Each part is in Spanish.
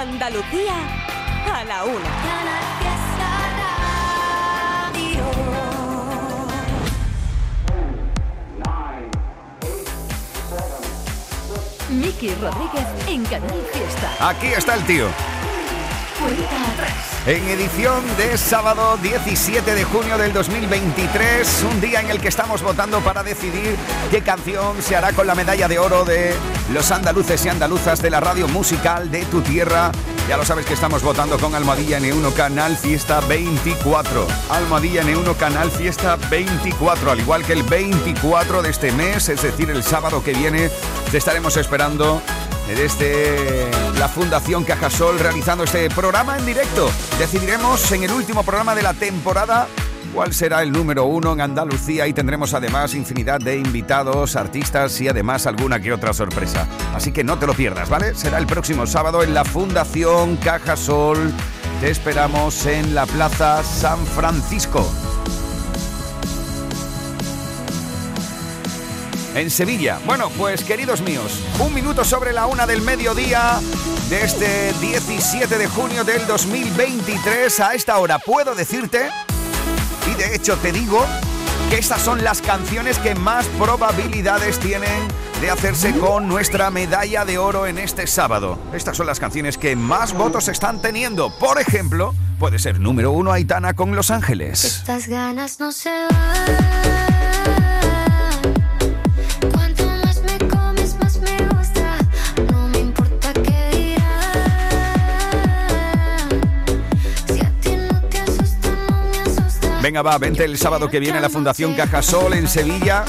Andalucía a la una. Miki Rodríguez en Canal Fiesta. Aquí está el tío. En edición de sábado 17 de junio del 2023, un día en el que estamos votando para decidir qué canción se hará con la medalla de oro de los andaluces y andaluzas de la radio musical de tu tierra. Ya lo sabes que estamos votando con Almohadilla N1 Canal Fiesta 24. Almohadilla N1 Canal Fiesta 24, al igual que el 24 de este mes, es decir, el sábado que viene, te estaremos esperando desde la Fundación Cajasol realizando este programa en directo. Decidiremos en el último programa de la temporada cuál será el número uno en Andalucía y tendremos además infinidad de invitados, artistas y además alguna que otra sorpresa. Así que no te lo pierdas, ¿vale? Será el próximo sábado en la Fundación Cajasol. Te esperamos en la Plaza San Francisco. En Sevilla. Bueno, pues queridos míos, un minuto sobre la una del mediodía de este 17 de junio del 2023. A esta hora puedo decirte, y de hecho te digo, que estas son las canciones que más probabilidades tienen de hacerse con nuestra medalla de oro en este sábado. Estas son las canciones que más votos están teniendo. Por ejemplo, puede ser número uno Aitana con Los Ángeles. Estas ganas no se van. Venga, va, vente el sábado que viene a la Fundación Cajasol en Sevilla,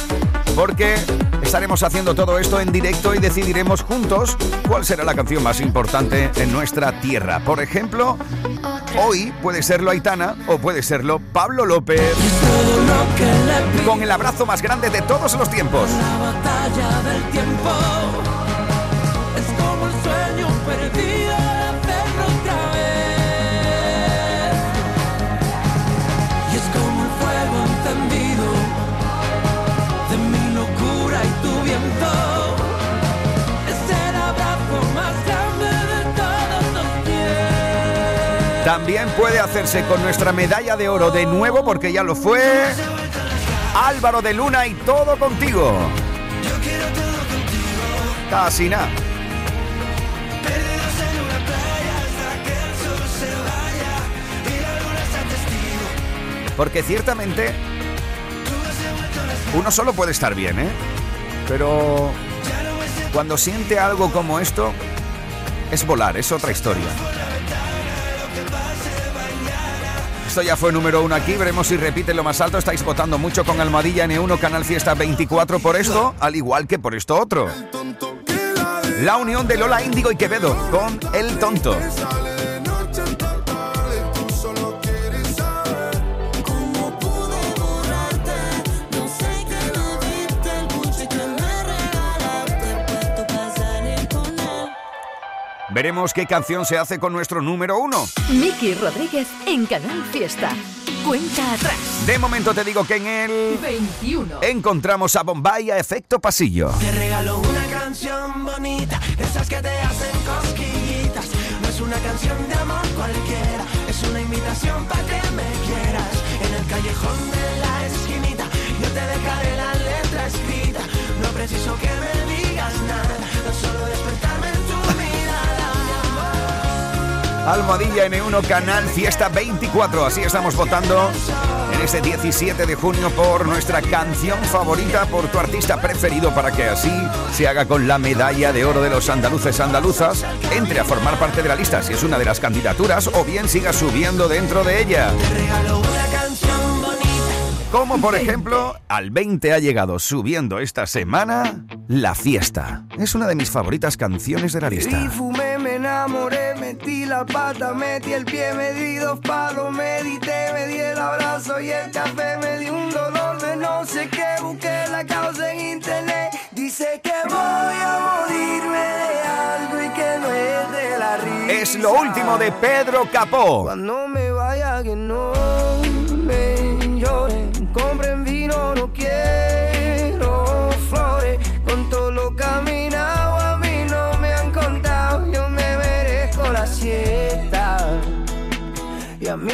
porque estaremos haciendo todo esto en directo y decidiremos juntos cuál será la canción más importante en nuestra tierra. Por ejemplo, hoy puede serlo Aitana o puede serlo Pablo López, con el abrazo más grande de todos los tiempos. La batalla del tiempo es como el sueño perdido También puede hacerse con nuestra medalla de oro de nuevo, porque ya lo fue. Álvaro de Luna y todo contigo. Casi nada. Porque ciertamente uno solo puede estar bien, ¿eh? Pero cuando siente algo como esto, es volar, es otra historia. Esto ya fue número uno aquí, veremos si repite lo más alto. Estáis votando mucho con Almohadilla N1 Canal Fiesta 24 por esto, al igual que por esto otro. La unión de Lola Índigo y Quevedo con El Tonto. Veremos qué canción se hace con nuestro número uno. Miki Rodríguez en Canal Fiesta. Cuenta atrás. De momento te digo que en el 21. encontramos a Bombay a efecto pasillo. Te regalo una canción bonita, esas que te hacen cosquillitas. No es una canción de amor cualquiera, es una invitación para que me quieras. En el callejón de la esquinita, yo te dejaré la letra escrita. No preciso que me Almohadilla N1 Canal Fiesta 24. Así estamos votando en este 17 de junio por nuestra canción favorita, por tu artista preferido, para que así se haga con la medalla de oro de los andaluces andaluzas. Entre a formar parte de la lista si es una de las candidaturas o bien siga subiendo dentro de ella. Como por ejemplo, al 20 ha llegado subiendo esta semana La Fiesta. Es una de mis favoritas canciones de la lista. Me enamoré, metí la pata, metí el pie, me di dos palos, medité, me di el abrazo y el café, me di un dolor de no sé qué, busqué la causa en internet. Dice que voy a morirme de algo y que no es de la risa. Es lo último de Pedro Capó. Cuando me vaya que no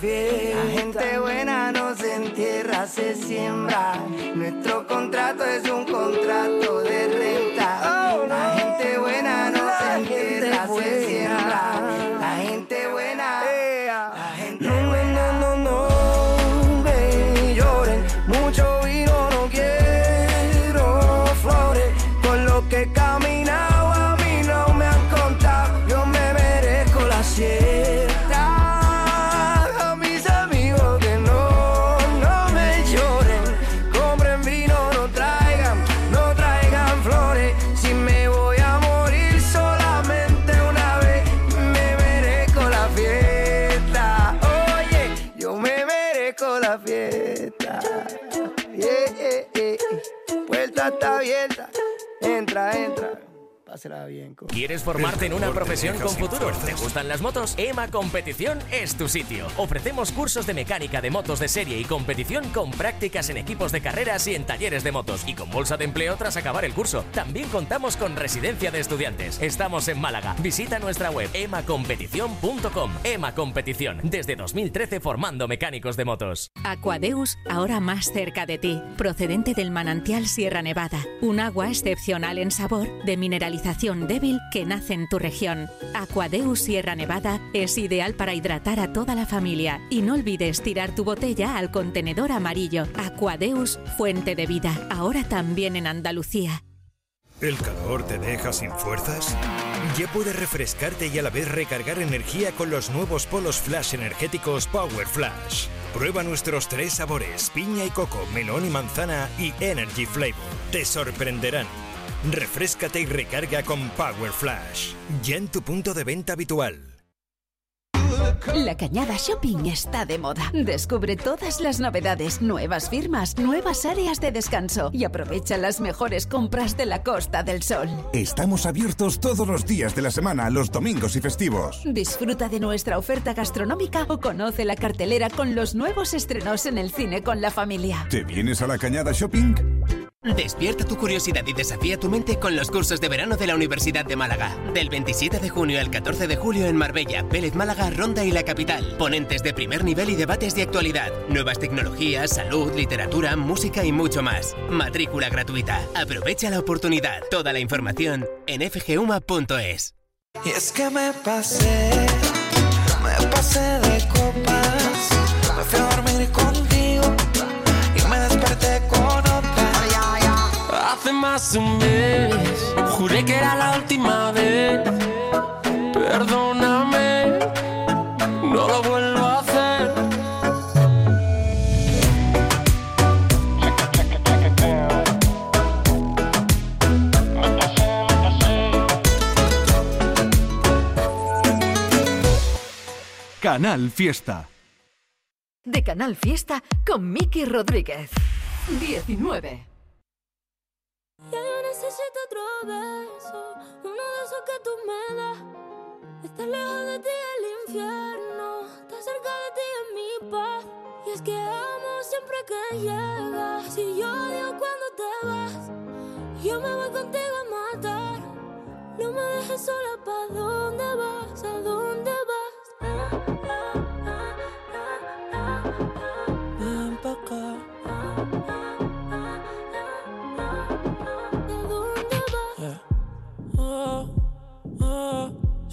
fiesta. La gente buena no se entierra, se siembra. Nuestro contrato es un contrato de renta. La fiesta. Yeah, yeah, yeah. Puerta está abierta. Entra, entra. Pásela bien. co- ¿Quieres formarte en una profesión con futuro? ¿Te gustan las motos? EMA Competición es tu sitio. Ofrecemos cursos de mecánica de motos de serie y competición con prácticas en equipos de carreras y en talleres de motos y con bolsa de empleo tras acabar el curso. También contamos con residencia de estudiantes. Estamos en Málaga. Visita nuestra web emacompetición.com. EMA Competición, desde 2013 formando mecánicos de motos. Aquadeus, ahora más cerca de ti, procedente del manantial Sierra Nevada, un agua excepcional en sabor, de mineralización débil que nace en tu región. Aquadeus Sierra Nevada es ideal para hidratar a toda la familia y no olvides tirar tu botella al contenedor amarillo. Aquadeus, fuente de vida, ahora también en Andalucía. ¿El calor te deja sin fuerzas? Ya puedes refrescarte y a la vez recargar energía con los nuevos polos flash energéticos Power Flash. Prueba nuestros tres sabores, piña y coco, melón y manzana y Energy Flavor. Te sorprenderán. Refrescate y recarga con Power Flash. Ya en tu punto de venta habitual. La Cañada Shopping está de moda. Descubre todas las novedades, nuevas firmas, nuevas áreas de descanso y aprovecha las mejores compras de la Costa del Sol. Estamos abiertos todos los días de la semana, los domingos y festivos. Disfruta de nuestra oferta gastronómica o conoce la cartelera con los nuevos estrenos en el cine con la familia. ¿Te vienes a la Cañada Shopping? Despierta tu curiosidad y desafía tu mente con los cursos de verano de la Universidad de Málaga. Del 27 de junio al 14 de julio en Marbella, Vélez Málaga, Ronda y la capital. Ponentes de primer nivel y debates de actualidad. Nuevas tecnologías, salud, literatura, música y mucho más. Matrícula gratuita. Aprovecha la oportunidad. Toda la información en fguma.es. Y es que me pasé, me pasé de Hace un mes, juré que era la última vez. Perdóname, no lo vuelvo a hacer. Canal Fiesta. De Canal Fiesta con Miki Rodríguez. 19. Ya yo necesito otro beso, uno de esos que tú me das. Estar lejos de ti el infierno, estar cerca de ti es mi paz. Y es que amo siempre que llegas. Si yo odio cuando te vas, yo me voy contigo a matar. No me dejes sola, ¿pa' dónde vas? ¿A dónde vas? Ven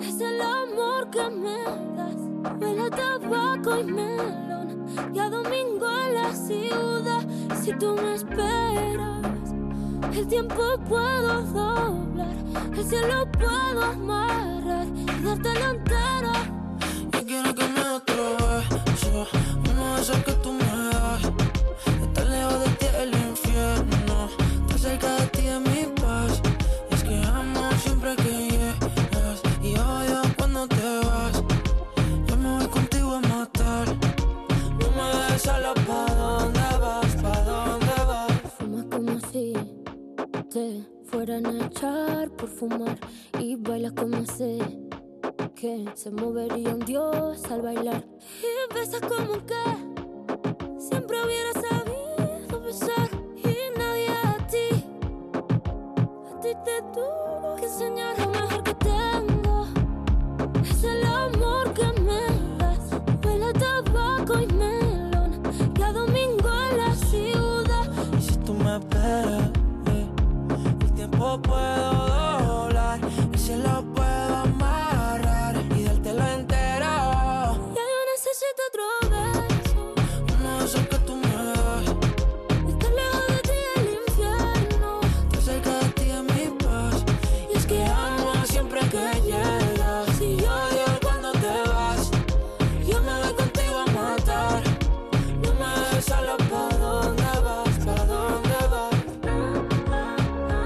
es el amor que me das. Huele tabaco y melón. Y a domingo en la ciudad. Si tú me esperas, el tiempo puedo doblar. El cielo puedo amarrar y dártelo entero. Yo quiero que me beso, uno de esos que tú me fueran a echar por fumar y bailas como sé que se movería un dios al bailar. Y besas como que siempre hubiera sabido besar y nadie a ti a ti te tuvo que enseñar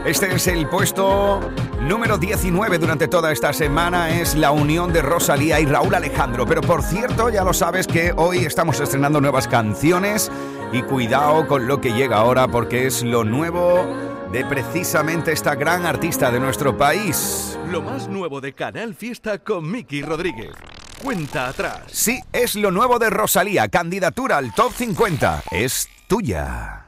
Este es el puesto número 19 durante toda esta semana. Es la unión de Rosalía y Raúl Alejandro. Pero por cierto, ya lo sabes que hoy estamos estrenando nuevas canciones. Y cuidado con lo que llega ahora porque es lo nuevo de precisamente esta gran artista de nuestro país. Lo más nuevo de Canal Fiesta con Miki Rodríguez. Cuenta atrás. Sí, es lo nuevo de Rosalía. Candidatura al Top 50. Es tuya.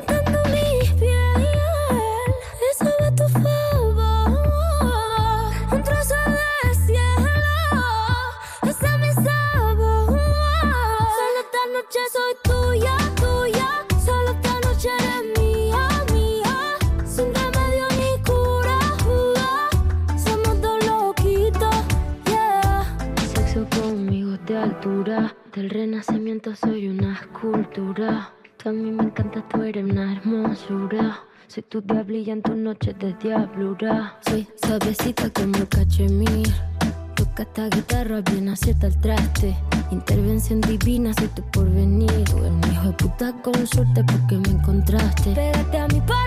del renacimiento soy una escultura. Tú a mí me encanta, tú eres una hermosura. Soy tu diablilla en tus noches de diablura. Soy suavecita como el cachemir. Toca esta guitarra, bien acierta el traste. Intervención divina, soy tu porvenir. Un hijo de puta con suerte porque me encontraste. Pégate a mí para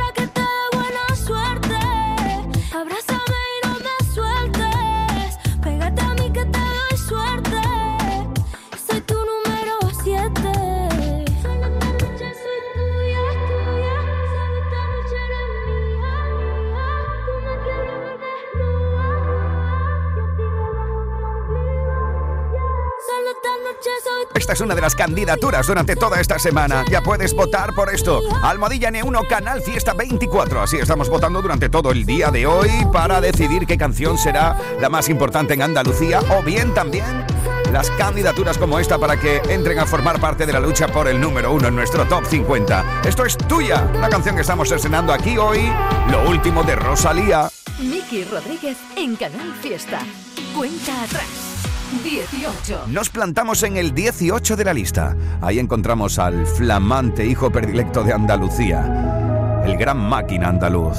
es una de las candidaturas durante toda esta semana. Ya puedes votar por esto. Almohadilla N1 Canal Fiesta 24. Así estamos votando durante todo el día de hoy para decidir qué canción será la más importante en Andalucía o bien también las candidaturas como esta para que entren a formar parte de la lucha por el número uno en nuestro top 50. Esto es tuya, la canción que estamos estrenando aquí hoy, lo último de Rosalía. Miki Rodríguez en Canal Fiesta. Cuenta atrás. 18. Nos plantamos en el 18 de la lista. Ahí encontramos al flamante hijo predilecto de Andalucía, el gran máquina andaluz.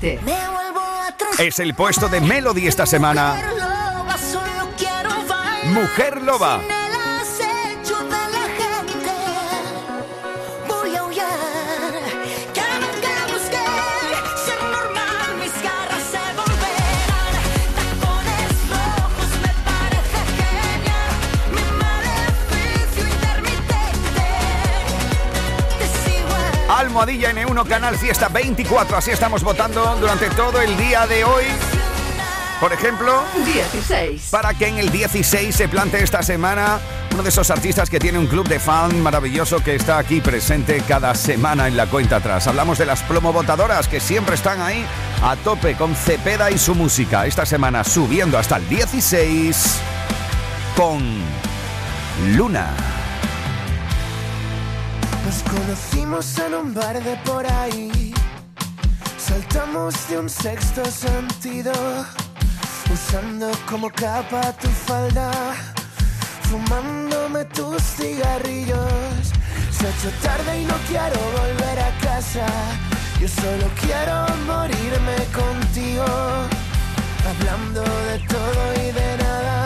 17. Me vuelvo atrás. Es el puesto de Melody esta semana. Loba, solo quiero bailar. Mujer Loba. Almohadilla N1 Canal Fiesta 24. Así estamos votando durante todo el día de hoy. Por ejemplo, 16. para que en el 16 se plante esta semana uno de esos artistas que tiene un club de fan maravilloso que está aquí presente cada semana en la cuenta atrás. Hablamos de las plomobotadoras que siempre están ahí a tope con Cepeda y su música. Esta semana subiendo hasta el 16 con Luna. Nos conocimos en un bar de por ahí. Saltamos de un sexto sentido. usando como capa tu falda, fumándome tus cigarrillos. Se ha hecho tarde y no quiero volver a casa. Yo solo quiero morirme contigo, hablando de todo y de nada.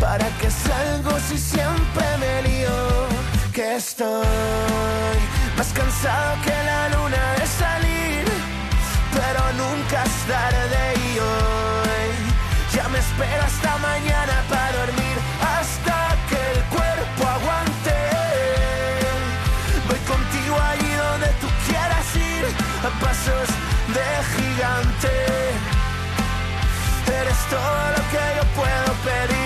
¿Para que salgo si siempre me lío? Que estoy más cansado que la luna de salir, pero nunca es tarde y hoy ya me espero hasta mañana para dormir, hasta que el cuerpo aguante. Voy contigo allí donde tú quieras ir, a pasos de gigante. Eres todo lo que yo puedo pedir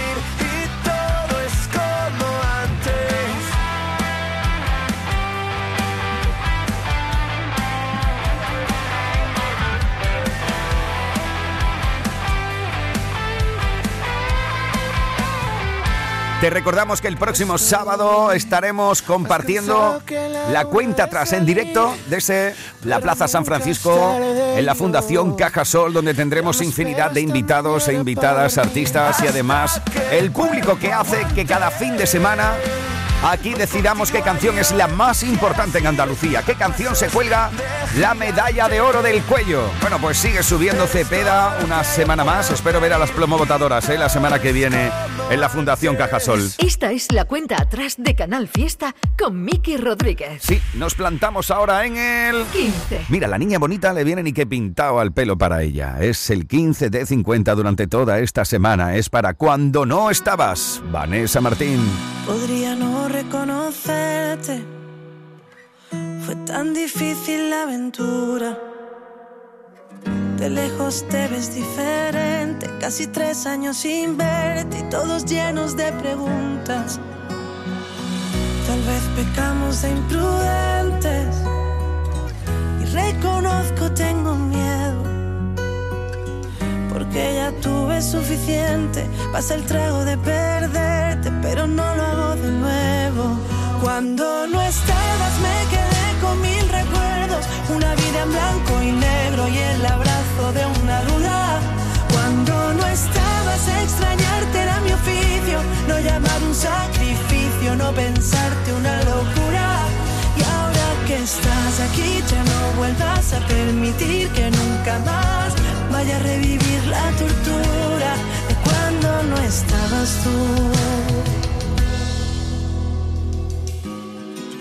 Te recordamos que el próximo sábado estaremos compartiendo la cuenta atrás en directo desde la Plaza San Francisco en la Fundación Caja Sol, donde tendremos infinidad de invitados e invitadas, artistas y además el público que hace que cada fin de semana aquí decidamos qué canción es la más importante en Andalucía, qué canción se cuelga la medalla de oro del cuello. Bueno, pues sigue subiendo Cepeda una semana más. Espero ver a las plomobotadoras ¿eh? la semana que viene en la Fundación Cajasol. Esta es la cuenta atrás de Canal Fiesta con Miki Rodríguez. Sí, nos plantamos ahora en el 15. Mira, la niña bonita le viene ni que pintado al pelo para ella. Es el 15 de 50 durante toda esta semana. Es para cuando no estabas. Vanessa Martín. Podría no reconocerte. Fue tan difícil la aventura. De lejos te ves diferente, casi tres años sin verte y todos llenos de preguntas. Tal vez pecamos de imprudentes y reconozco tengo miedo. Porque ya tuve suficiente, pasa el trago de perderte, pero no lo hago de nuevo. Cuando no estabas me quedé con mil recuerdos, una vida en blanco y negro y el abrazo de una duda. Cuando no estabas extrañarte era mi oficio, no llamar un sacrificio, no pensarte una locura. Y ahora que estás aquí ya no vuelvas a permitir que nunca más vaya a revivir la tortura de cuando no estabas tú.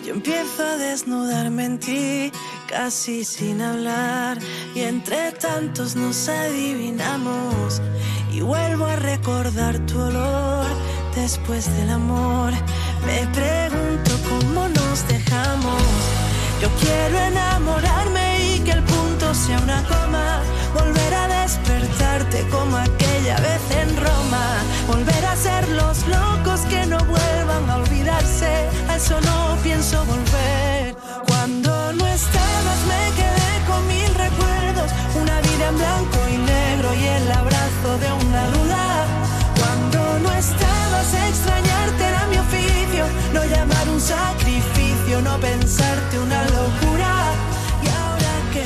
Yo empiezo a desnudarme en ti, casi sin hablar, y entre tantos nos adivinamos. Y vuelvo a recordar tu olor después del amor. Me pregunto cómo nos dejamos. Yo quiero enamorarme y que el punto sea una coma. Volver a despertarte como aquella vez en Roma. Volver a ser los locos que no vuelvan a olvidarse. A eso no pienso volver. Cuando no estabas me quedé con mil recuerdos. Una vida en blanco y negro y el abrazo de una duda. Cuando no estabas extrañarte era mi oficio. No llamar un sacrificio, no pensarte una locura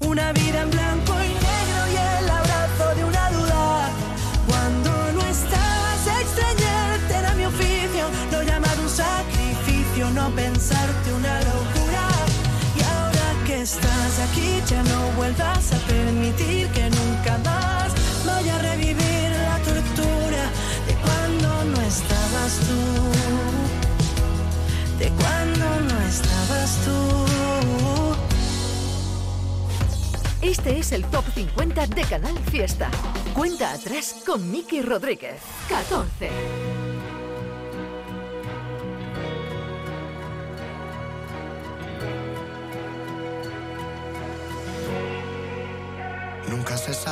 una vida en blanco y negro y el abrazo de una duda. Cuando no estabas extrañarte era mi oficio, no llamar un sacrificio, no pensarte una locura. Y ahora que estás aquí ya no vuelvas a permitir que nunca más vaya a revivir la tortura de cuando no estabas tú. De cuando no estabas tú. Este es el Top 50 de Canal Fiesta. Cuenta atrás con Miki Rodríguez. 14.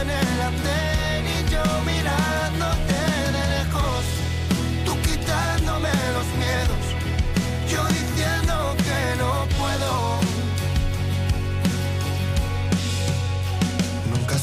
en el andén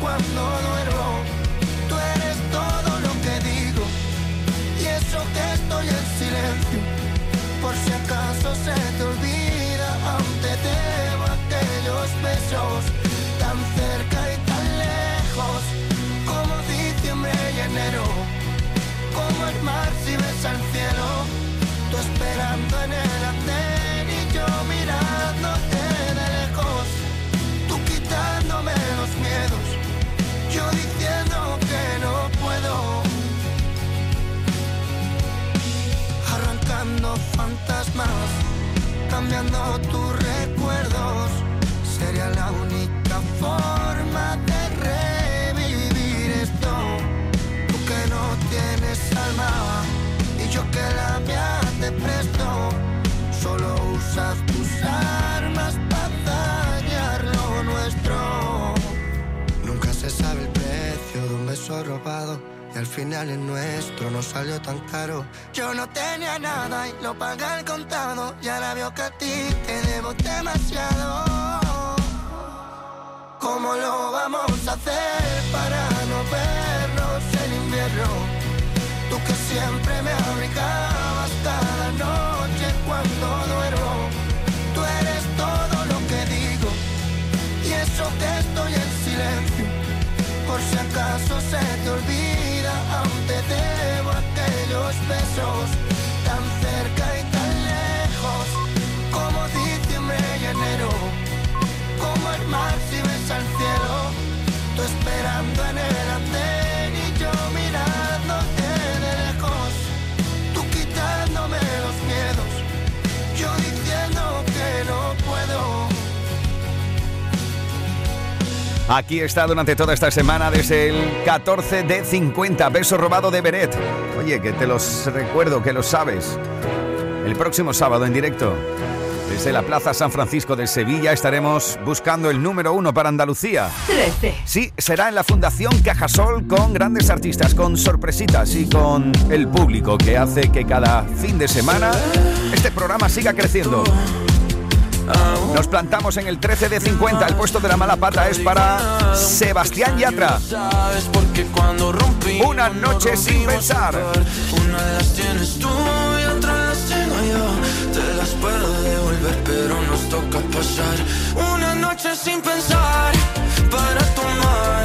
cuando duermo. Tú eres todo lo que digo y eso que estoy en silencio. Por si acaso se te olvida, aún te debo aquellos besos cambiando tus recuerdos, sería la única forma de revivir esto tú que no tienes alma y yo que la mía te presto. Solo usas tus armas para dañar lo nuestro. Nunca se sabe el precio de un beso robado. Al final el nuestro no salió tan caro. Yo no tenía nada y lo pagué al contado. Y ahora veo que a ti te debo demasiado. ¿Cómo lo vamos a hacer para no vernos en invierno? Tú que siempre me abrigabas cada noche cuando duermo. Tú eres todo lo que digo y eso que estoy en silencio. Por si acaso se te olvida, aún te debo aquellos besos tan cerca y tan lejos como diciembre y enero como el mar si ves al cielo, tú esperando en el Aquí está durante toda esta semana desde el 14 de 50, beso robado de Beret. Oye, que te los recuerdo, que lo sabes. El próximo sábado en directo, desde la Plaza San Francisco de Sevilla, estaremos buscando el número uno para Andalucía. 13. Sí, será en la Fundación Cajasol con grandes artistas, con sorpresitas y con el público que hace que cada fin de semana este programa siga creciendo. Nos plantamos en el 13 de 50. El puesto de la mala pata es para Sebastián Yatra. Una noche sin pensar. Una de las tienes tú y otra las tengo yo. Te las puedo devolver, pero nos toca pasar una noche noche sin pensar para tomar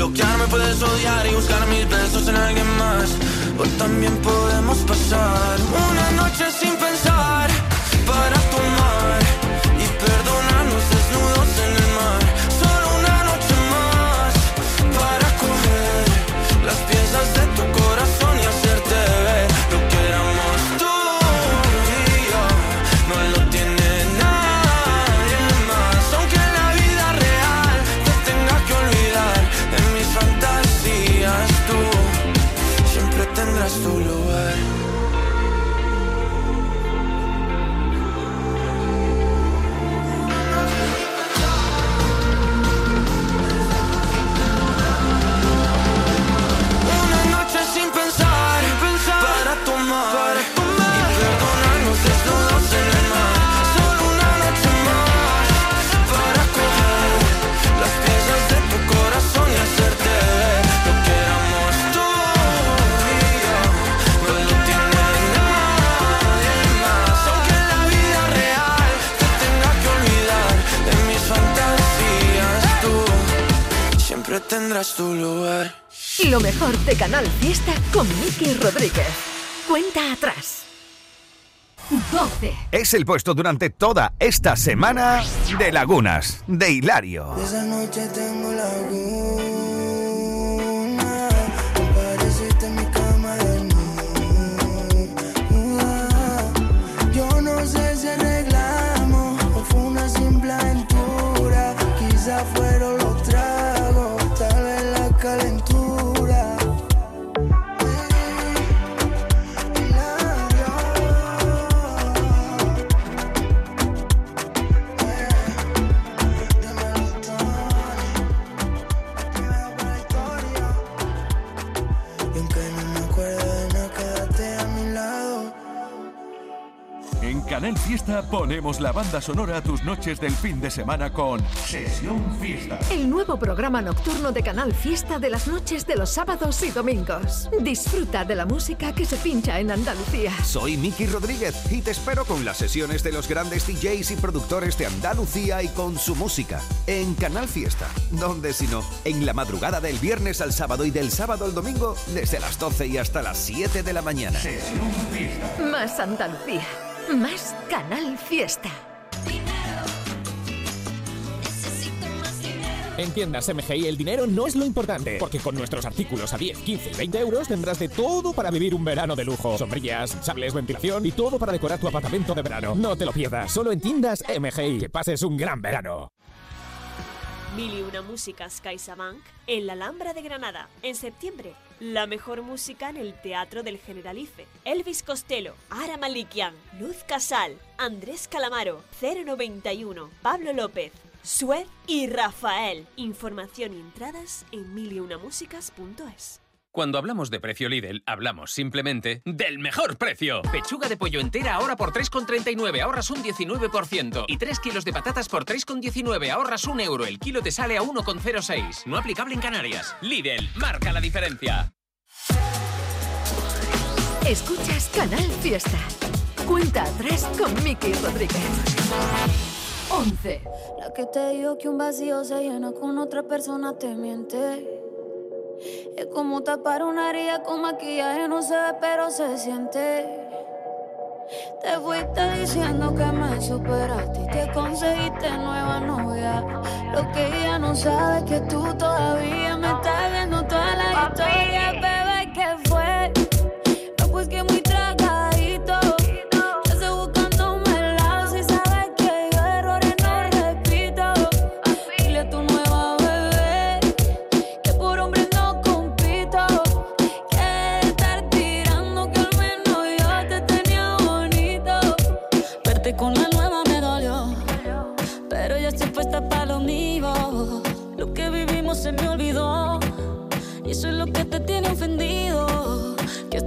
suena. Me puedes bloquear, me puedes odiar y buscar mis besos en alguien más. O también podemos pasar una noche sin pensar tendrás tu lugar. Lo mejor de Canal Fiesta con Miki Rodríguez. Cuenta atrás. 12. Es el puesto durante toda esta semana de Lagunas, de Hilario. Esa noche tengo laguna. Fiesta ponemos la banda sonora a tus noches del fin de semana con Sesión Fiesta. El nuevo programa nocturno de Canal Fiesta de las noches de los sábados y domingos. Disfruta de la música que se pincha en Andalucía. Soy Miki Rodríguez y te espero con las sesiones de los grandes DJs y productores de Andalucía y con su música en Canal Fiesta. Donde si no, en la madrugada del viernes al sábado y del sábado al domingo desde las 12 y hasta las 7 de la mañana. Más Andalucía. Más Canal Fiesta. En tiendas MGI el dinero no es lo importante, porque con nuestros artículos a 10, 15 y 20 euros tendrás de todo para vivir un verano de lujo. Sombrillas, sables, ventilación y todo para decorar tu apartamento de verano. No te lo pierdas, solo en tiendas MGI. Que pases un gran verano. Mil y una músicas CaixaBank en la Alhambra de Granada. En septiembre, la mejor música en el Teatro del Generalife. Elvis Costello, Ara Malikian, Luz Casal, Andrés Calamaro, 091, Pablo López, Sued y Rafael. Información y entradas en miliunamusicas.es. Cuando hablamos de precio Lidl, hablamos simplemente del mejor precio. Pechuga de pollo entera ahora por 3,39, ahorras un 19%. Y 3 kilos de patatas por 3,19, ahorras un euro. El kilo te sale a 1,06. No aplicable en Canarias. Lidl, marca la diferencia. Escuchas Canal Fiesta. Cuenta atrás con Miki Rodríguez. 11. La que te dijo que un vacío se llena con otra persona te miente. Es como tapar una herida con maquillaje, no se ve, pero se siente. Te fuiste diciendo que me superaste y que conseguiste nueva novia. Lo que ella no sabe es que tú todavía me estás viendo toda la historia,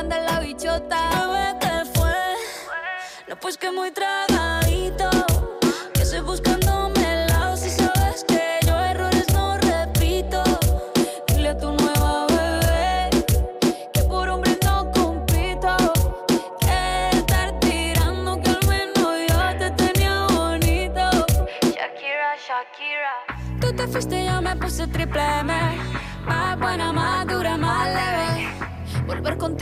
Grande la bichota. ¿qué fue? No, pues que muy tragadito. Que estoy buscándome el lado si sabes que yo errores no repito. Dile a tu nueva bebé que por hombre no compito. Que estar tirando que al menos yo te tenía bonito. Shakira, Shakira. Tú te fuiste y yo me puse triple M.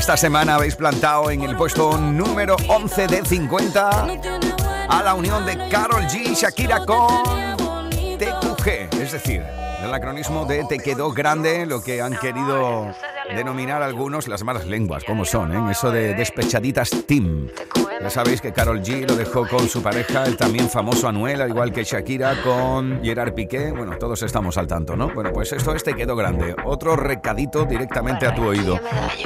Esta semana habéis plantado en el puesto número 11 de 50 a la unión de Carol G y Shakira con TQG, es decir, el acronismo de Te quedó grande, lo que han querido denominar algunos las malas lenguas, como son, ¿eh? eso de despechaditas team. Ya sabéis que Carol G lo dejó con su pareja, el también famoso Anuel, al igual que Shakira con Gerard Piqué. Bueno, todos estamos al tanto, ¿no? Bueno, pues esto es Te quedó grande. Otro recadito directamente a tu oído.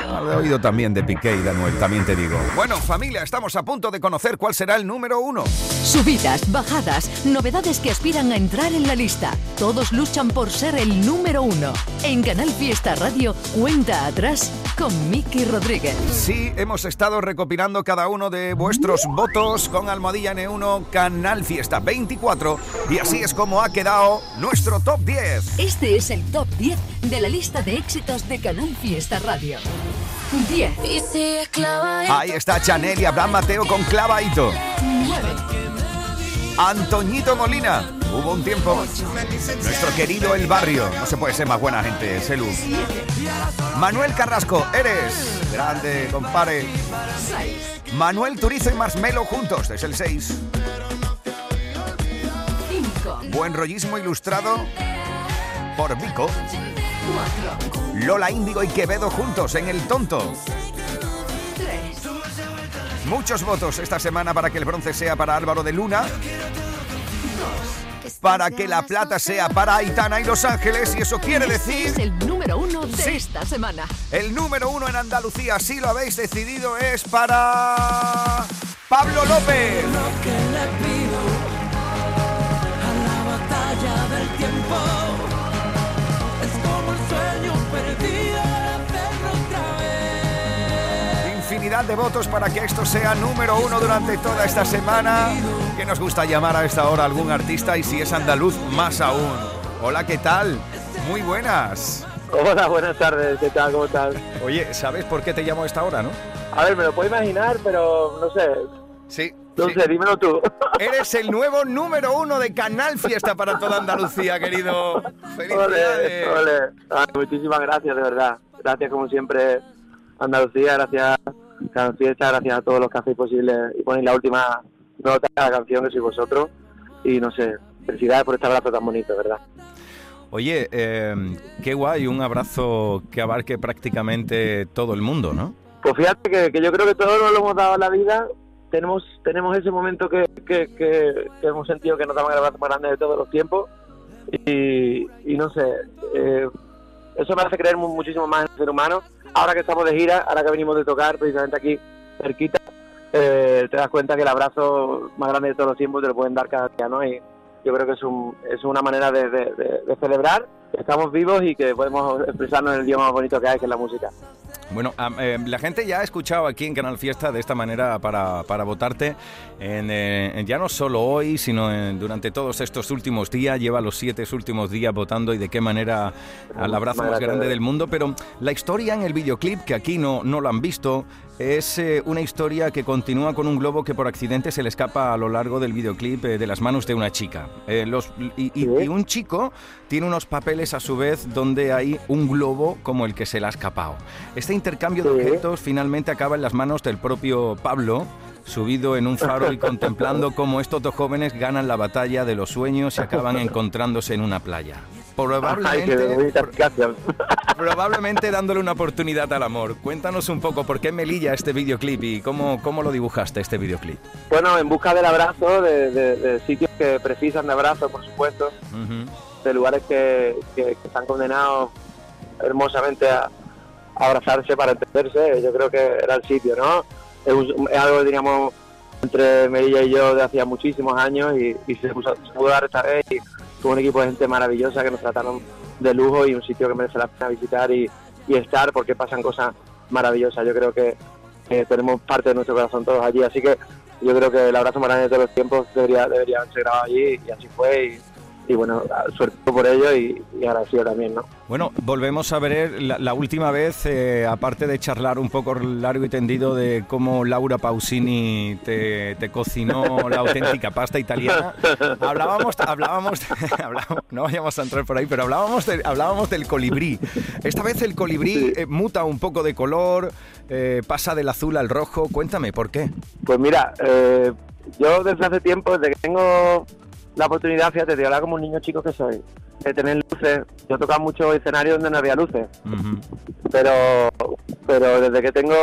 Al oído también de Piqué y de Anuel, también te digo. Bueno, familia, estamos a punto de conocer cuál será el número uno. Subidas, bajadas, novedades que aspiran a entrar en la lista. Todos luchan por ser el número uno. En Canal Fiesta Radio, cuenta atrás con Miki Rodríguez. Sí, hemos estado recopilando cada uno de vuestros votos con Almohadilla N1 Canal Fiesta 24 y así es como ha quedado nuestro top 10. Este es el top 10 de la lista de éxitos de Canal Fiesta Radio. 10. Y si esclava Ahí está Chanel y Abraham Mateo con Clavaito. 9. Antoñito Molina. Hubo un tiempo. Nuestro querido El Barrio. No se puede ser más buena gente, Celu. Manuel Carrasco, eres. Grande, compare. Manuel Turizo y Marshmello juntos, es el 6. 5. Buen rollismo ilustrado por Vico. 4. Lola Índigo y Quevedo juntos en El Tonto. 3. Muchos votos esta semana para que el bronce sea para Álvaro de Luna. Para que la plata sea para Aitana y Los Ángeles. Y eso quiere Es decir el número uno de Sí. esta semana. el número uno en Andalucía. Si lo habéis decidido es para Pablo López. que le pido a la batalla del tiempo Infinidad de votos para que esto sea número uno durante toda esta semana. Que nos gusta llamar a esta hora algún artista y si es andaluz, más aún. Hola, ¿qué tal? Muy buenas. Hola, buenas tardes, ¿qué tal? ¿Cómo estás? Oye, ¿sabes por qué te llamo a esta hora, no? A ver, me lo puedo imaginar, pero no sé. Sí. No sé, dímelo tú. Eres el nuevo número uno de Canal Fiesta para toda Andalucía, querido. Felicidades. Ole, ole. Ay, muchísimas gracias, de verdad. Gracias, como siempre, Andalucía, gracias, Fiesta, gracias a todos los que hacéis posible y ponéis la última nota a la canción que sois vosotros. Y no sé, felicidades por este abrazo tan bonito, ¿verdad? Oye, eh, qué guay, un abrazo que abarque prácticamente todo el mundo, ¿no? Pues fíjate que, que yo creo que todos nos lo hemos dado en la vida. Tenemos tenemos ese momento que, que, que- que hemos sentido que nos damos el abrazo más grande de todos los tiempos. Y, y no sé, eh, eso me hace creer mu- muchísimo más en el ser humano. Ahora que estamos de gira, ahora que venimos de tocar precisamente aquí cerquita, eh, te das cuenta que el abrazo más grande de todos los tiempos te lo pueden dar cada día, ¿no? Y, yo creo que es, un, es una manera de, de- celebrar que estamos vivos y que podemos expresarnos en el idioma más bonito que hay, que es la música. Bueno, eh, la gente ya ha escuchado aquí en Canal Fiesta de esta manera para, para votarte, en, eh, ya no solo hoy, sino en- durante todos estos últimos días, lleva los siete últimos días votando y de qué manera al abrazo más grande del mundo, pero la historia en el videoclip, que aquí no, no lo han visto, es eh, una historia que continúa con un globo que por accidente se le escapa a lo largo del videoclip eh, de las manos de una chica. Eh, los, y, y- y un chico tiene unos papeles a su vez donde hay un globo como el que se le ha escapado. Este intercambio de objetos finalmente acaba en las manos del propio Pablo, subido en un faro y contemplando cómo estos dos jóvenes ganan la batalla de los sueños y acaban encontrándose en una playa. Probablemente, dándole una oportunidad al amor. Cuéntanos un poco por qué Melilla este videoclip y cómo, cómo lo dibujaste este videoclip. Bueno, en busca del abrazo, de, de- de sitios que precisan de abrazo, por supuesto, de lugares que, que- que están condenados hermosamente a, a abrazarse para entenderse, yo creo que era el sitio, ¿no? Es, un- es algo, diríamos, entre Melilla y yo de hacía muchísimos años y, y se, puso- se pudo dar esta vez y tuvo un equipo de gente maravillosa que nos trataron de lujo y un sitio que merece la pena visitar y, estar porque pasan cosas maravillosas. Yo creo que eh, tenemos parte de nuestro corazón todos allí, así que yo creo que el abrazo más grande de los tiempos debería, debería haberse grabado allí y así fue y, y bueno, suerte por ello y, y agradecido también, ¿no? Bueno, volvemos a ver la, la última vez, eh, aparte de charlar un poco largo y tendido de cómo Laura Pausini te, te cocinó la auténtica pasta italiana, hablábamos, hablábamos, hablábamos- no vayamos a entrar por ahí, pero hablábamos, de- hablábamos del colibrí. Esta vez el colibrí eh, muta un poco de color, eh, pasa del azul al rojo. Cuéntame, ¿por qué? Pues mira, eh, yo desde hace tiempo, desde que tengo la oportunidad, fíjate, de hablar como un niño chico que soy, de tener luces, yo he tocado muchos escenarios donde no había luces, pero pero desde que tengo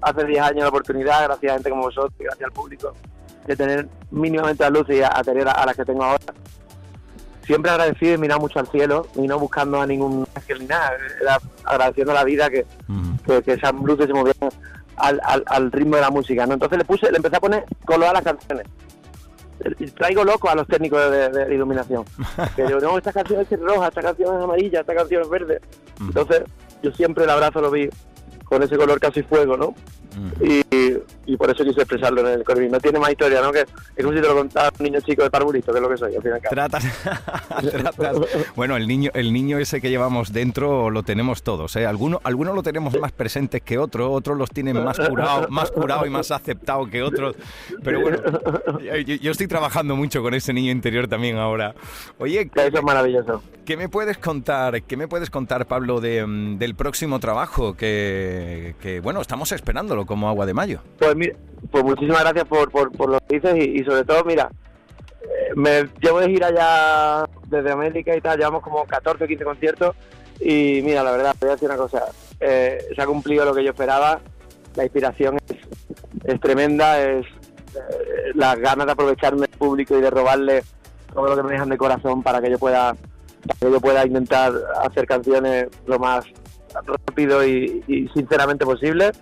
hace 10 años la oportunidad, gracias a gente como vosotros, y gracias al público, de tener mínimamente las luces y a, a tener a, a las que tengo ahora, siempre agradecido y mirado mucho al cielo y no buscando a ningún ángel ni nada, era agradeciendo a la vida que, que, que esas luces se movían al, al, al ritmo de la música, ¿no? Entonces le puse, le empecé a poner color a las canciones. Traigo loco a los técnicos de, de- de iluminación. Que yo, no, esta canción es roja, esta canción es amarilla, esta canción es verde. Entonces, yo siempre el abrazo lo vi con ese color casi fuego, ¿no? y, y por eso quise expresarlo en el colibrí. No tiene más historia, ¿no? Que es como si te lo contara un niño chico de parvulito, que es lo que soy, al fin y al cabo. Tratas, tratas- Bueno, el niño, el niño ese que llevamos dentro lo tenemos todos, ¿eh? Algunos, algunos lo tenemos más presentes que otros, otros los tienen más curado, más curado y más aceptado que otros. Pero bueno, yo, yo estoy trabajando mucho con ese niño interior también ahora. Oye, eso es maravilloso. ¿Qué me puedes contar, qué me puedes contar, Pablo, de, mm, del próximo trabajo que, que, bueno, estamos esperándolo como agua de mayo? Pues mira, pues muchísimas gracias por, por, por lo que dices y, sobre todo, mira, eh, me llevo de gira ya desde América y tal, llevamos como 14 o 15 conciertos y mira, la verdad, voy a decir una cosa, eh, se ha cumplido lo que yo esperaba, la inspiración es, es tremenda, es eh, las ganas de aprovecharme del público y de robarle todo lo que me dejan de corazón para que yo pueda para que yo pueda intentar hacer canciones lo más rápido y, y sinceramente posible.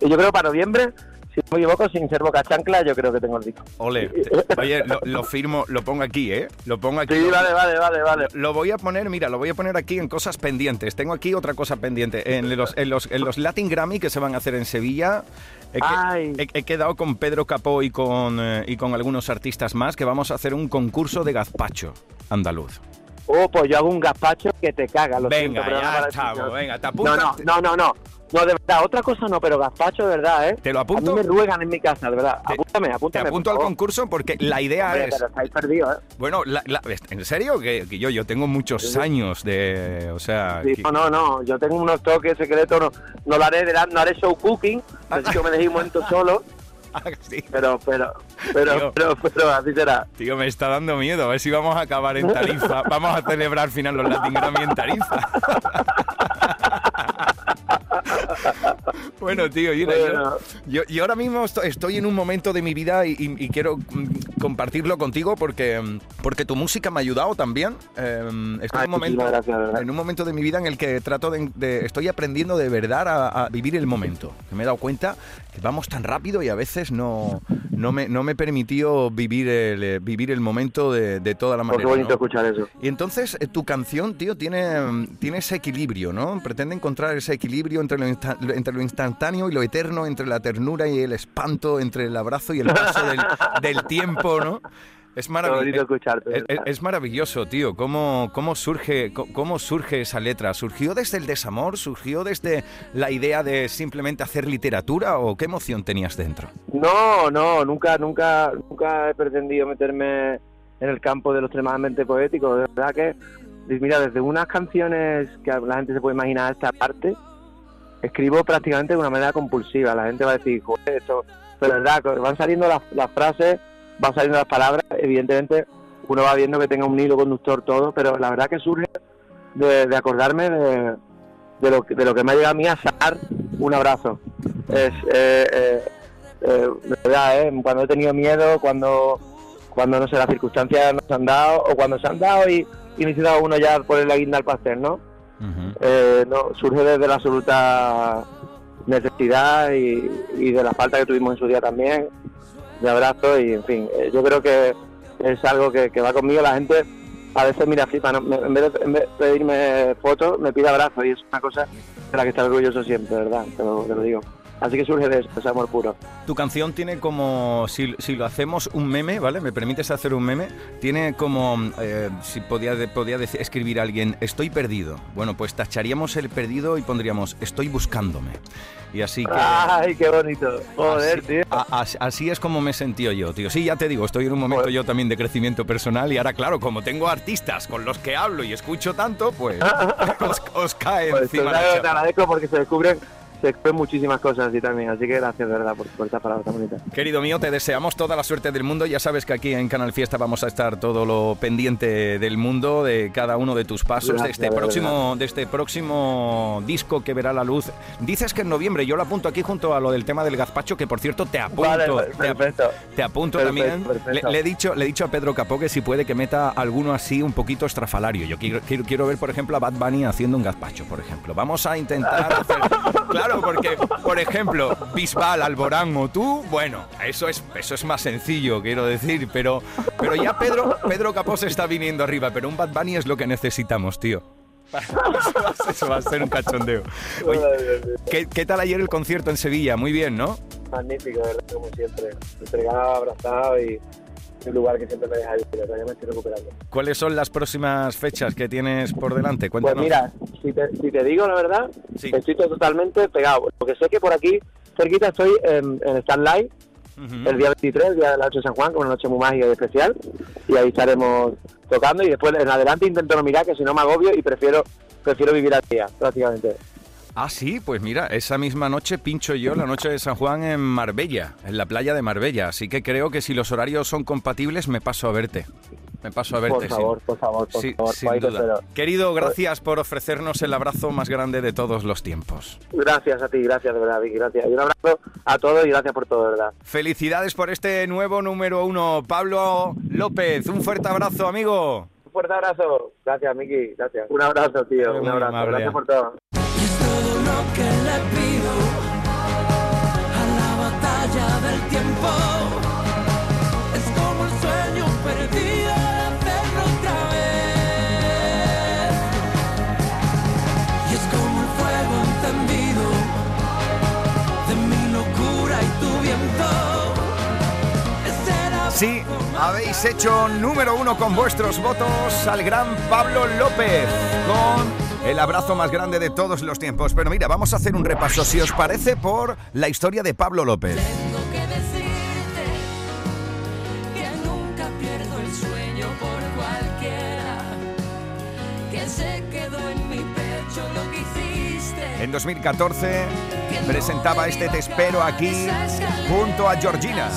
Y yo creo para noviembre, si no me equivoco, sin ser boca chancla, yo creo que tengo el disco. Ole, oye, lo, lo firmo, lo pongo aquí, ¿eh? Lo pongo aquí. Sí, vale, vale, vale, vale. Lo voy a poner, mira, lo voy a poner aquí en cosas pendientes. Tengo aquí otra cosa pendiente. En los, en los, en los Latin Grammy que se van a hacer en Sevilla, he, he- he quedado con Pedro Capó y con, eh, y con algunos artistas más que vamos a hacer un concurso de gazpacho andaluz. Oh, pues yo hago un gazpacho que te caga. Lo Venga, siento, ya no estamos, venga, te apuntas. no, no, no, no. No, de verdad, otra cosa no, pero gazpacho de verdad, ¿eh? ¿Te lo apunto? A mí me ruegan en mi casa, de verdad. Apúntame, Te apúntame. apunto por al concurso porque la idea Hombre, es... pero estáis perdidos, ¿eh? Bueno, la- la- ¿en serio? Que, que yo, yo tengo muchos Sí. años de... O sea... Sí, que- no, no, no, yo tengo unos toques secretos, no, no lo haré, de la- no haré show cooking, así que me dejé un momento solo, pero, pero, pero, Tío. pero, pero, así será. Tío, me está dando miedo. A ver si vamos a acabar en Tarifa. Vamos a celebrar al final los Latin Grammy en Tarifa. Bueno, tío, yo, Bueno. yo- yo ahora mismo esto- estoy en un momento de mi vida y, y- y quiero mm, compartirlo contigo porque, mm, porque tu música me ha ayudado también. Eh, estoy Ay, en, un momento, gracias, en un momento de mi vida en el que trato de, de- estoy aprendiendo de verdad a, a vivir el momento. Que me he dado cuenta que vamos tan rápido y a veces no, no, me, no me he permitido vivir el, eh, vivir el momento de, de toda la Pues manera. qué bonito ¿no? escuchar eso. Y entonces eh, tu canción, tío, tiene, mm, tiene ese equilibrio, ¿no? Pretende encontrar ese equilibrio entre lo, entre lo instantáneo y lo eterno, entre la ternura y el espanto, entre el abrazo y el paso del, del tiempo, ¿no? Es maravilloso. escucharte, Es, es- es maravilloso, tío. ¿Cómo, cómo, surge, ¿Cómo surge esa letra? ¿Surgió desde el desamor? ¿Surgió desde la idea de simplemente hacer literatura? ¿O qué emoción tenías dentro? No, no, nunca, nunca, nunca he pretendido meterme en el campo de lo extremadamente poético. De verdad que, mira, desde unas canciones que la gente se puede imaginar esta parte, escribo prácticamente de una manera compulsiva. La gente va a decir, joder, esto, pero verdad, van saliendo las, las frases, van saliendo las palabras, evidentemente uno va viendo que tenga un hilo conductor todo, pero la verdad que surge de, acordarme de, de lo, de lo que me ha llegado a mí a sacar un abrazo. Es, eh, eh, eh, verdad, ¿eh? cuando he tenido miedo, cuando, cuando no sé, las circunstancias no se han dado, o cuando se han dado y, y necesitaba uno ya poner la guinda al pastel, ¿no? Eh, no surge desde la absoluta necesidad y, de la falta que tuvimos en su día también, de abrazo y en fin, eh, yo creo que es algo que, va conmigo, la gente a veces mira flipa, en, vez de, en vez de pedirme fotos, me pide abrazo y es una cosa de la que está orgulloso siempre, ¿verdad? Te lo, te lo digo. Así que surge de eso, ese amor puro. Tu canción tiene como, si, si lo hacemos un meme, ¿vale? ¿Me permites hacer un meme? Tiene como, eh, si podía, podía dec- escribir alguien, estoy perdido. Bueno, pues tacharíamos el perdido y pondríamos, estoy buscándome. Y así que... ¡Ay, qué bonito! Joder, así, tío. a- as- así es como me sentido yo, tío. Sí, ya te digo, estoy en un momento yo también de crecimiento personal y ahora, claro, como tengo artistas con los que hablo y escucho tanto, pues os, os cae Pues, encima te, la te agradezco porque se descubren, se descubren muchísimas cosas así también, así que gracias, de verdad, por, por esta palabra tan bonita. Querido mío, te deseamos toda la suerte del mundo. Ya sabes que aquí en Canal Fiesta vamos a estar todo lo pendiente del mundo, de cada uno de tus pasos, de este próximo, de este próximo disco que verá la luz. Dices que en noviembre, yo lo apunto aquí junto a lo del tema del gazpacho, que por cierto te apunto. Vale, te, perfecto. te apunto Perfecto, también. perfecto. Le, le he dicho, le he dicho a Pedro Capó que si puede que meta alguno así un poquito estrafalario. Yo quiero, quiero, quiero ver, por ejemplo, a Bad Bunny haciendo un gazpacho, por ejemplo. Vamos a intentar hacer. Claro, porque, por ejemplo, Bisbal, Alborán o tú, bueno, eso es, eso es más sencillo, quiero decir, pero, pero ya Pedro, Pedro Capó se está viniendo arriba, pero un Bad Bunny es lo que necesitamos, tío. Eso va a ser- un cachondeo. Oye, ¿qué, qué tal ayer el concierto en Sevilla? Muy bien, ¿no? Magnífico, como siempre. Entregado, abrazado y un lugar que siempre me deja ya me estoy recuperando. ¿Cuáles son las próximas fechas que tienes por delante? Pues Cuéntanos. mira, si te, si te digo la verdad, estoy totalmente pegado. Porque sé que por aquí, cerquita, estoy en, en Starlight, el día 23, el día de la noche de San Juan, con una noche muy mágica y especial. Y ahí estaremos tocando y después en adelante intento no mirar, que si no me agobio y prefiero prefiero vivir al día, prácticamente. Ah, sí, pues mira, esa misma noche pincho yo la noche de San Juan en Marbella, en la playa de Marbella. Así que creo que si los horarios son compatibles, me paso a verte. Me paso a verte. Por favor, por favor, por favor, sin duda. Querido, gracias por ofrecernos el abrazo más grande de todos los tiempos. Gracias a ti, gracias de verdad, Vicky, gracias. Y un abrazo a todos y gracias por todo, de verdad. Felicidades por este nuevo número uno, Pablo López. Un fuerte abrazo, amigo. Un fuerte abrazo. Gracias, Miki, gracias. Un abrazo, tío, Muy un abrazo. amable. Gracias por todo. Que le pido a la batalla del tiempo. Es como el sueño perdido hacerlo otra vez. Y es como el fuego encendido de mi locura y tu viento. Sí, habéis hecho número uno con vuestros votos al gran Pablo López con el abrazo más grande de todos los tiempos. Pero mira, vamos a hacer un repaso, si os parece, por la historia de Pablo López. Tengo que decirte que nunca pierdo el sueño por cualquiera, que se quedó en mi pecho lo que hiciste. En 2014 presentaba este Te espero aquí junto a Georgina.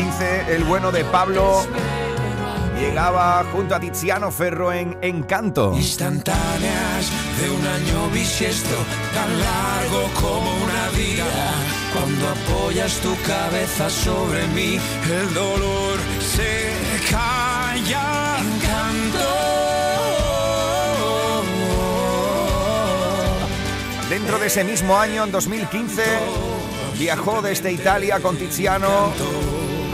2015, el bueno de Pablo llegaba junto a Tiziano Ferro en Encanto. Instantáneas de un año bisiesto, tan largo como una vida. Cuando apoyas tu cabeza sobre mí, el dolor se calla. Encanto. Dentro de ese mismo año, en 2015, viajó desde Italia con Tiziano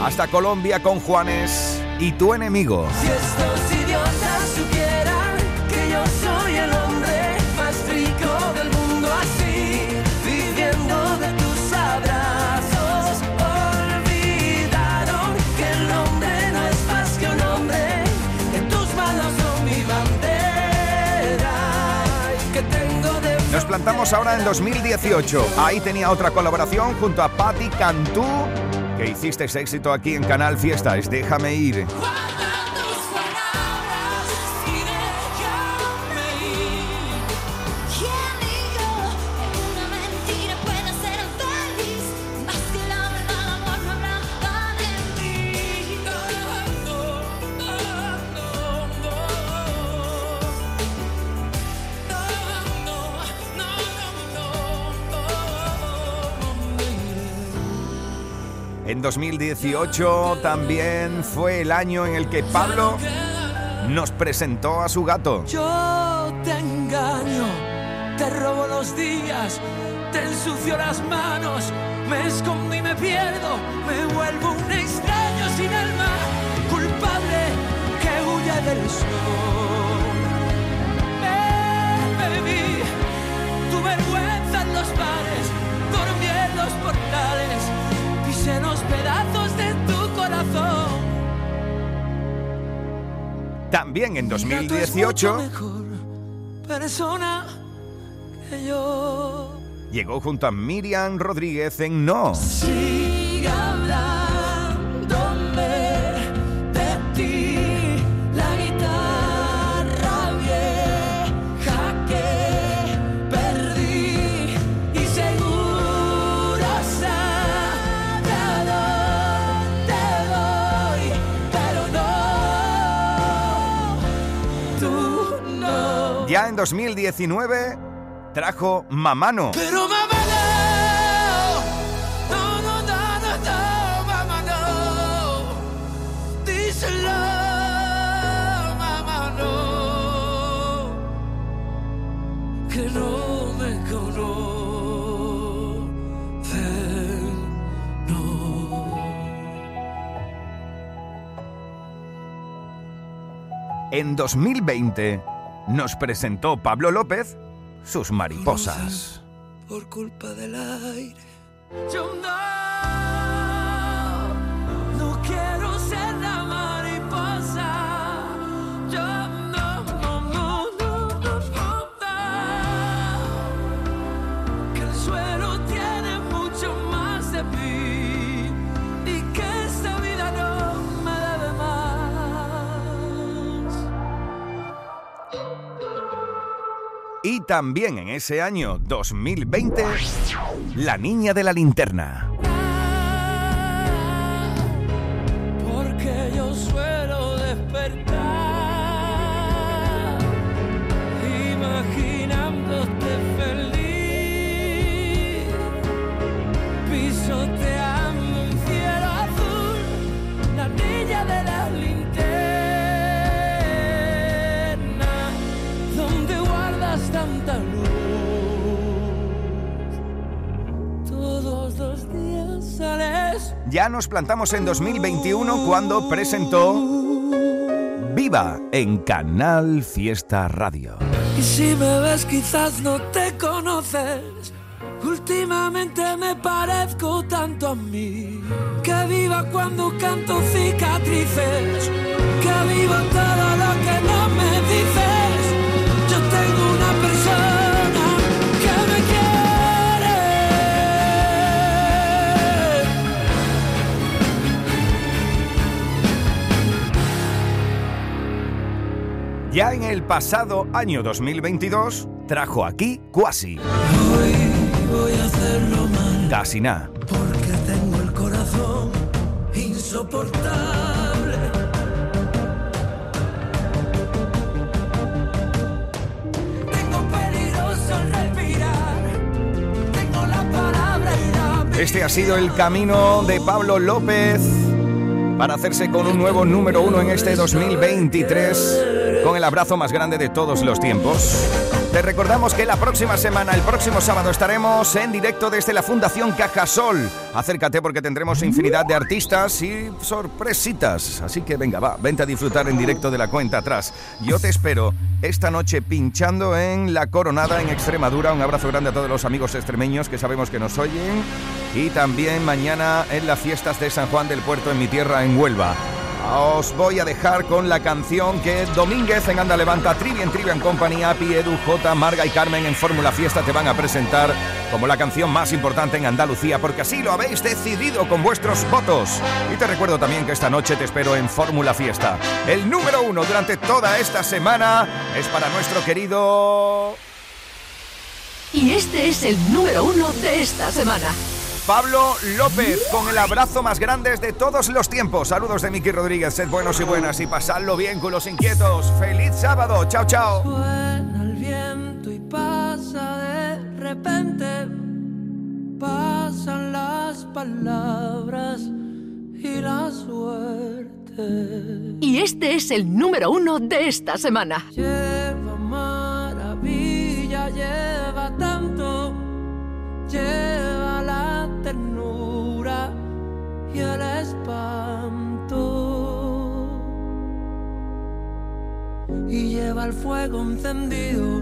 hasta Colombia con Juanes y tu enemigo. Si estos idiotas supieran que yo soy el hombre más rico del mundo así, viviendo de tus abrazos, olvidaron que el hombre no es más que un hombre, que tus manos son mi bandera, que tengo de Nos plantamos ahora en 2018. Ahí tenía otra colaboración junto a Patti Cantú, que hiciste ese éxito aquí en Canal Fiesta. Es Déjame ir. En 2018 también fue el año en el que Pablo nos presentó a su gato. Yo te engaño, te robo los días, te ensucio las manos, me escondo y me pierdo, me vuelvo un extraño sin alma, culpable que huye del sol. También en Mi gato es 2018 mucho mejor persona que yo. llegó junto a Miriam Rodríguez en No. Siga 2019 trajo Mamano. Pero mamá no, no, no, no, no, no, mamá no, díselo, mamá no, que no me conoce, no. En 2020 nos presentó Pablo López sus mariposas. por culpa del aire. También en ese año 2020, La Niña de la Linterna. Nos plantamos en 2021 cuando presentó Viva en Canal Fiesta Radio. Y si me ves quizás no te conoces. Últimamente me parezco tanto a mí. Que viva cuando canto cicatrices. Que viva todo lo que no me dices. Ya en el pasado año 2022 trajo aquí Quasi. Voy a hacerlo mal Casi nada. porque tengo el corazón insoportable. Tengo peligroso respirar. Tengo la palabra y la Este ha sido el camino de Pablo López para hacerse con un nuevo número uno en este 2023, con el abrazo más grande de todos los tiempos. Te recordamos que la próxima semana, el próximo sábado, estaremos en directo desde la Fundación Cajasol. Acércate porque tendremos infinidad de artistas y sorpresitas. Así que venga, va, vente a disfrutar en directo de la cuenta atrás. Yo te espero esta noche pinchando en La Coronada en Extremadura. Un abrazo grande a todos los amigos extremeños que sabemos que nos oyen. Y también mañana en las fiestas de San Juan del Puerto en mi tierra, en Huelva. Os voy a dejar con la canción que Domínguez en Anda Levanta, Trivian Trivian Company, Api, Edu, J, Marga y Carmen en Fórmula Fiesta te van a presentar como la canción más importante en Andalucía, porque así lo habéis decidido con vuestros votos. Y te recuerdo también que esta noche te espero en Fórmula Fiesta. El número uno durante toda esta semana es para nuestro querido Y este es el número uno de esta semana. Pablo López, con el abrazo más grande de todos los tiempos. Saludos de Miki Rodríguez, sed buenos y buenas y pasadlo bien con los inquietos. ¡Feliz sábado! ¡Chao, chao! Suena el viento y pasa de repente. Pasan las palabras y la suerte. Y este es el número uno de esta semana. Lleva maravilla, lleva tanto. Lleva y el espanto. Y lleva el fuego encendido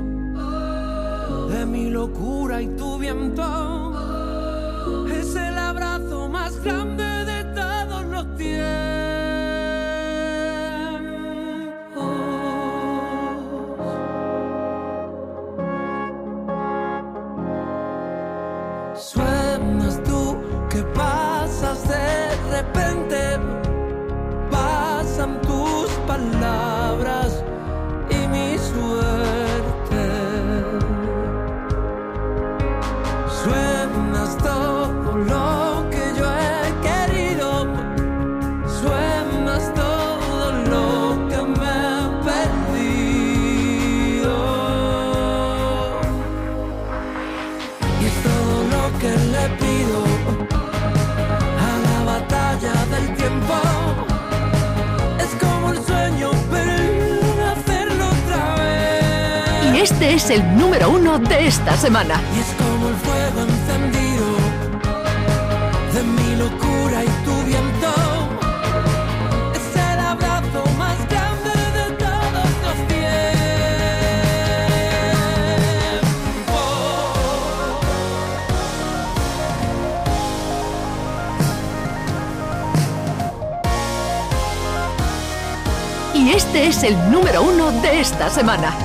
de mi locura y tu viento. Es el abrazo más grande de todos los tiempos. Repente, es el número uno de esta semana. Y es como el fuego encendido de mi locura y tu viento. Es el abrazo más grande de todos los Y este es el número uno de esta semana.